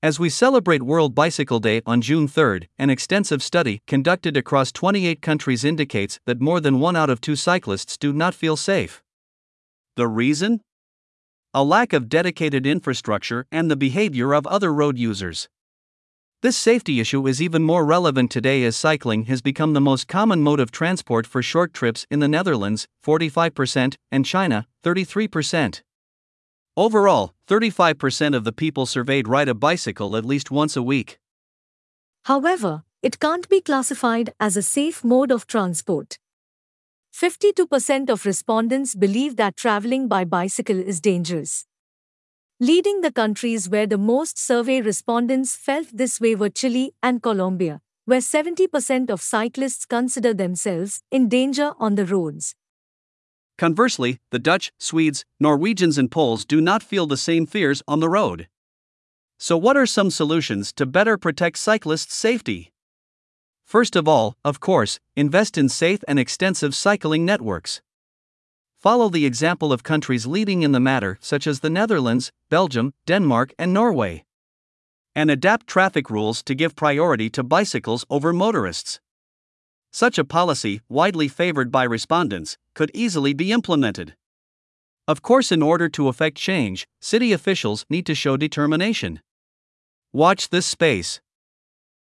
As we celebrate World Bicycle Day on June 3, an extensive study conducted across 28 countries indicates that more than one out of two cyclists do not feel safe. The reason? A lack of dedicated infrastructure and the behavior of other road users. This safety issue is even more relevant today as cycling has become the most common mode of transport for short trips in the Netherlands, 45%, and China, 33%. Overall, 35% of the people surveyed ride a bicycle at least once a week. However, it can't be classified as a safe mode of transport. 52% of respondents believe that traveling by bicycle is dangerous. Leading the countries where the most survey respondents felt this way were Chile and Colombia, where 70% of cyclists consider themselves in danger on the roads. Conversely, the Dutch, Swedes, Norwegians, and Poles do not feel the same fears on the road. So, what are some solutions to better protect cyclists' safety? First of all, of course, invest in safe and extensive cycling networks. Follow the example of countries leading in the matter, such as the Netherlands, Belgium, Denmark, and Norway. And adapt traffic rules to give priority to bicycles over motorists. Such a policy, widely favored by respondents, could easily be implemented. Of course, in order to effect change, city officials need to show determination. Watch this space.